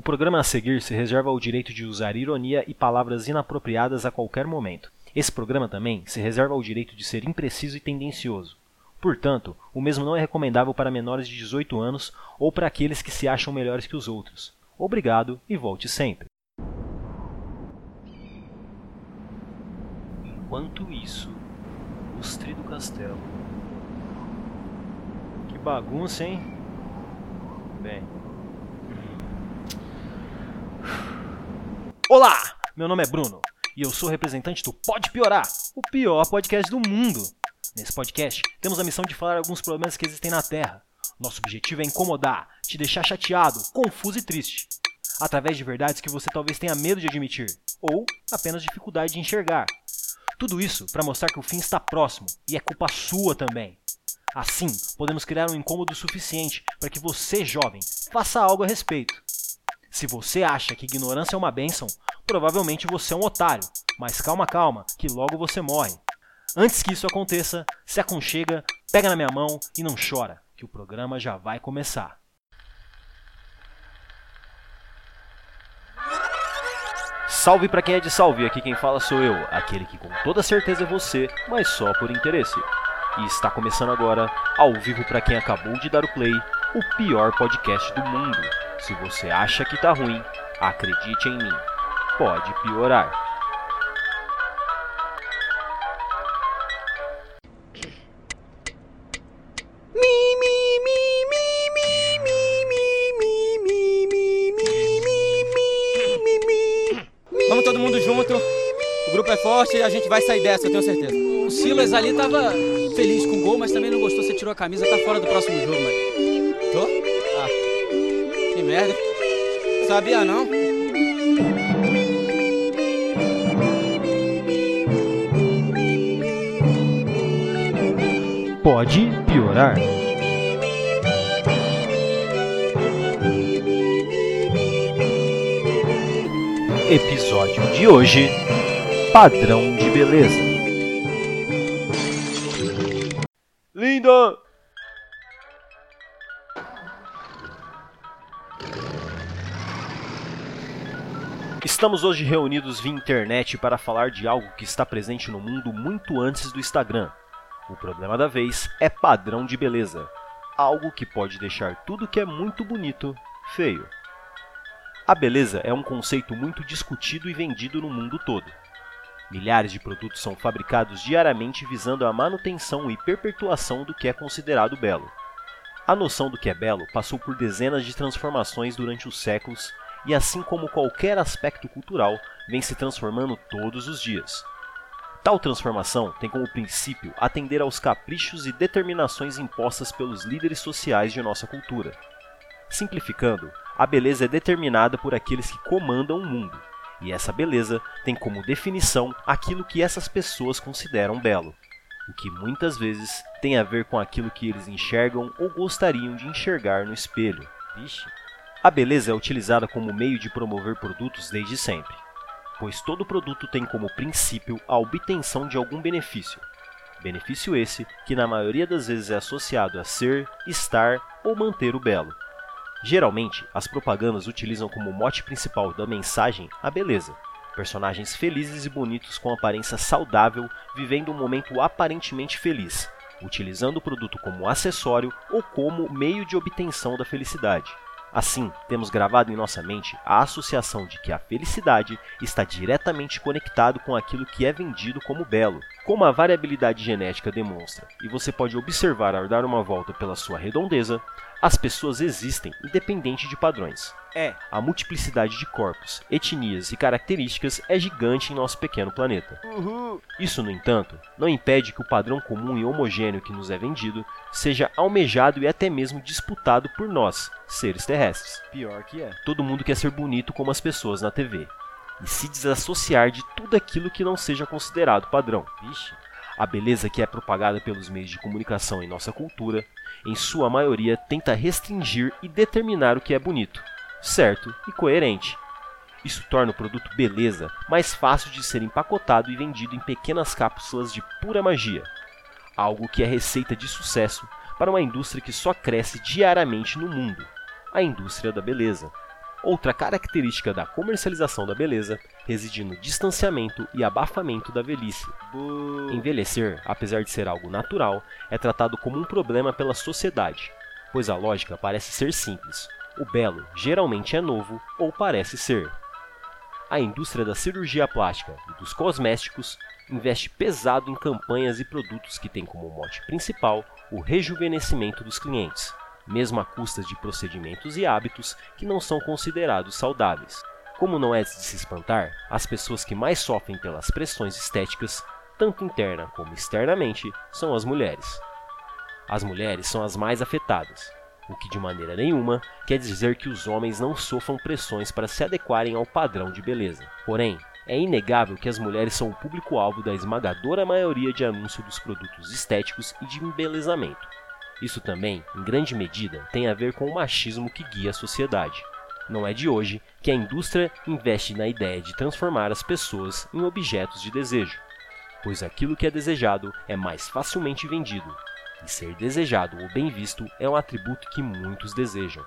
O programa a seguir se reserva o direito de usar ironia e palavras inapropriadas a qualquer momento. Esse programa também se reserva o direito de ser impreciso e tendencioso. Portanto, o mesmo não é recomendável para menores de 18 anos ou para aqueles que se acham melhores que os outros. Obrigado e volte sempre. Enquanto isso, lustre do castelo. Que bagunça, hein? Bem. Olá! Meu nome é Bruno e eu sou representante do Pode Piorar, o pior podcast do mundo. Nesse podcast, temos a missão de falar alguns problemas que existem na Terra. Nosso objetivo é incomodar, te deixar chateado, confuso e triste. Através de verdades que você talvez tenha medo de admitir, ou apenas dificuldade de enxergar. Tudo isso para mostrar que o fim está próximo e é culpa sua também. Assim, podemos criar um incômodo suficiente para que você, jovem, faça algo a respeito. Se você acha que ignorância é uma bênção, provavelmente você é um otário. Mas calma, calma, que logo você morre. Antes que isso aconteça, se aconchega, pega na minha mão e não chora, que o programa já vai começar. Salve para quem é de salve, aqui quem fala sou eu, aquele que com toda certeza é você, mas só por interesse. E está começando agora, ao vivo para quem acabou de dar o play, o pior podcast do mundo. Se você acha que tá ruim, acredite em mim. Pode piorar. Vamos todo mundo junto. O grupo é forte e a gente vai sair dessa, eu tenho certeza. O Silas ali tava feliz com o gol, mas também não gostou. Você tirou a camisa, tá fora do próximo jogo, mano. Tô? Merda. Sabia não? Pode piorar. Episódio de hoje: Padrão de beleza. Estamos hoje reunidos via internet para falar de algo que está presente no mundo muito antes do Instagram. O problema da vez é padrão de beleza, algo que pode deixar tudo que é muito bonito feio. A beleza é um conceito muito discutido e vendido no mundo todo. Milhares de produtos são fabricados diariamente visando a manutenção e perpetuação do que é considerado belo. A noção do que é belo passou por dezenas de transformações durante os séculos e, assim como qualquer aspecto cultural, vem se transformando todos os dias. Tal transformação tem como princípio atender aos caprichos e determinações impostas pelos líderes sociais de nossa cultura. Simplificando, a beleza é determinada por aqueles que comandam o mundo, e essa beleza tem como definição aquilo que essas pessoas consideram belo, o que muitas vezes tem a ver com aquilo que eles enxergam ou gostariam de enxergar no espelho. Vixe. A beleza é utilizada como meio de promover produtos desde sempre pois todo produto tem como princípio a obtenção de algum benefício. Benefício esse que na maioria das vezes é associado a ser, estar ou manter o belo. Geralmente, as propagandas utilizam como mote principal da mensagem a beleza. Personagens felizes e bonitos com aparência saudável vivendo um momento aparentemente feliz, utilizando o produto como acessório ou como meio de obtenção da felicidade. Assim, temos gravado em nossa mente a associação de que a felicidade está diretamente conectado com aquilo que é vendido como belo, como a variabilidade genética demonstra, e você pode observar ao dar uma volta pela sua redondeza, as pessoas existem independente de padrões. É, a multiplicidade de corpos, etnias e características é gigante em nosso pequeno planeta. Uhul. Isso, no entanto, não impede que o padrão comum e homogêneo que nos é vendido seja almejado e até mesmo disputado por nós, seres terrestres. Pior que é. Todo mundo quer ser bonito como as pessoas na TV e se desassociar de tudo aquilo que não seja considerado padrão. Vixe. A beleza que é propagada pelos meios de comunicação em nossa cultura, em sua maioria, tenta restringir e determinar o que é bonito, certo e coerente. Isso torna o produto beleza mais fácil de ser empacotado e vendido em pequenas cápsulas de pura magia, algo que é receita de sucesso para uma indústria que só cresce diariamente no mundo a indústria da beleza. Outra característica da comercialização da beleza reside no distanciamento e abafamento da velhice. Envelhecer, apesar de ser algo natural, é tratado como um problema pela sociedade, pois a lógica parece ser simples. O belo geralmente é novo ou parece ser. A indústria da cirurgia plástica e dos cosméticos investe pesado em campanhas e produtos que têm como mote principal o rejuvenescimento dos clientes mesmo à custa de procedimentos e hábitos que não são considerados saudáveis. Como não é de se espantar, as pessoas que mais sofrem pelas pressões estéticas, tanto interna como externamente, são as mulheres. As mulheres são as mais afetadas, o que de maneira nenhuma quer dizer que os homens não sofram pressões para se adequarem ao padrão de beleza. Porém, é inegável que as mulheres são o público-alvo da esmagadora maioria de anúncios dos produtos estéticos e de embelezamento. Isso também, em grande medida, tem a ver com o machismo que guia a sociedade. Não é de hoje que a indústria investe na ideia de transformar as pessoas em objetos de desejo, pois aquilo que é desejado é mais facilmente vendido, e ser desejado ou bem visto é um atributo que muitos desejam.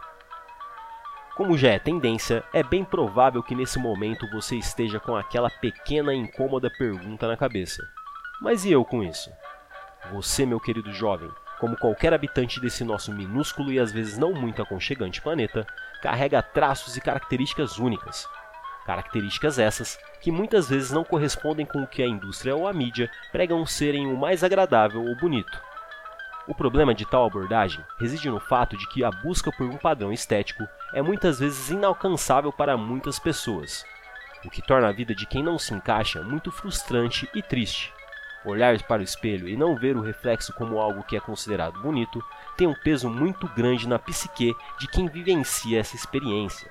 Como já é tendência, é bem provável que nesse momento você esteja com aquela pequena e incômoda pergunta na cabeça: Mas e eu com isso? Você, meu querido jovem, como qualquer habitante desse nosso minúsculo e às vezes não muito aconchegante planeta, carrega traços e características únicas. Características essas que muitas vezes não correspondem com o que a indústria ou a mídia pregam serem o mais agradável ou bonito. O problema de tal abordagem reside no fato de que a busca por um padrão estético é muitas vezes inalcançável para muitas pessoas, o que torna a vida de quem não se encaixa muito frustrante e triste. Olhar para o espelho e não ver o reflexo como algo que é considerado bonito tem um peso muito grande na psique de quem vivencia essa experiência.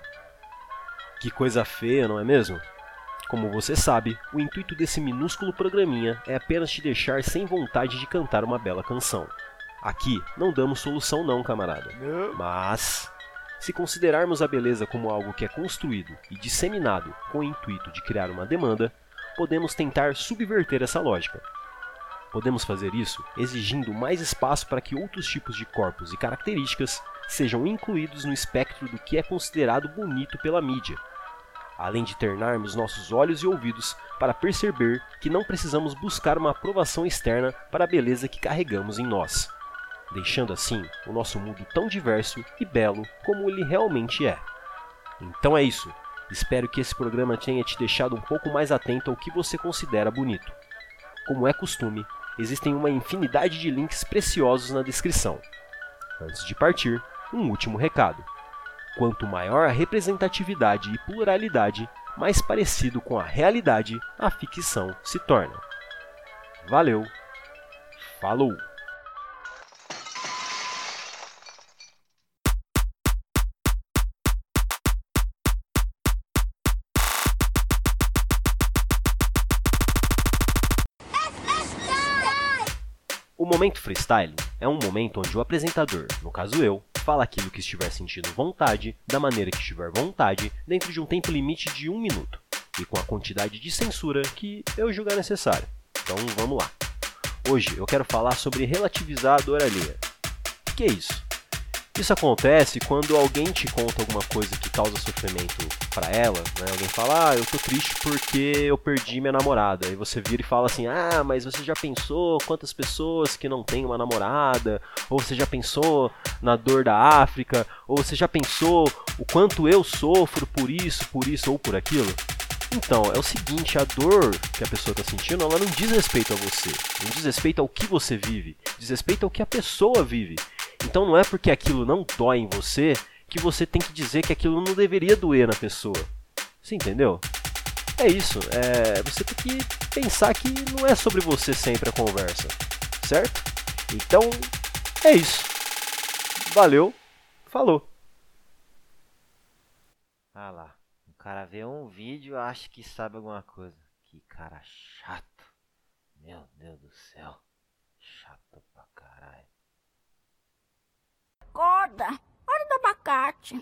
Que coisa feia, não é mesmo? Como você sabe, o intuito desse minúsculo programinha é apenas te deixar sem vontade de cantar uma bela canção. Aqui não damos solução não, camarada. Mas se considerarmos a beleza como algo que é construído e disseminado com o intuito de criar uma demanda, podemos tentar subverter essa lógica. Podemos fazer isso exigindo mais espaço para que outros tipos de corpos e características sejam incluídos no espectro do que é considerado bonito pela mídia, além de ternarmos nossos olhos e ouvidos para perceber que não precisamos buscar uma aprovação externa para a beleza que carregamos em nós, deixando assim o nosso mundo tão diverso e belo como ele realmente é. Então é isso. Espero que esse programa tenha te deixado um pouco mais atento ao que você considera bonito. Como é costume, existem uma infinidade de links preciosos na descrição. Antes de partir, um último recado. Quanto maior a representatividade e pluralidade, mais parecido com a realidade a ficção se torna. Valeu! Falou! O momento freestyle é um momento onde o apresentador, no caso eu, fala aquilo que estiver sentindo vontade, da maneira que estiver vontade, dentro de um tempo limite de um minuto, e com a quantidade de censura que eu julgar necessário. Então vamos lá. Hoje eu quero falar sobre relativizar a dor alheia. O que é isso? Isso acontece quando alguém te conta alguma coisa que causa sofrimento para ela, né? Alguém fala, ah, eu tô triste porque eu perdi minha namorada. E você vira e fala assim, ah, mas você já pensou quantas pessoas que não têm uma namorada? Ou você já pensou na dor da África? Ou você já pensou o quanto eu sofro por isso, por isso ou por aquilo? Então, é o seguinte, a dor que a pessoa está sentindo, ela não diz respeito a você, não diz respeito ao que você vive, diz respeito ao que a pessoa vive. Então não é porque aquilo não dói em você que você tem que dizer que aquilo não deveria doer na pessoa. Você entendeu? É isso. É, você tem que pensar que não é sobre você sempre a conversa, certo? Então é isso. Valeu. Falou. Ah lá. O cara vê um vídeo acha que sabe alguma coisa. Que cara chato. Meu Deus do céu. Chato pra caralho. Acorda! Hora do abacate!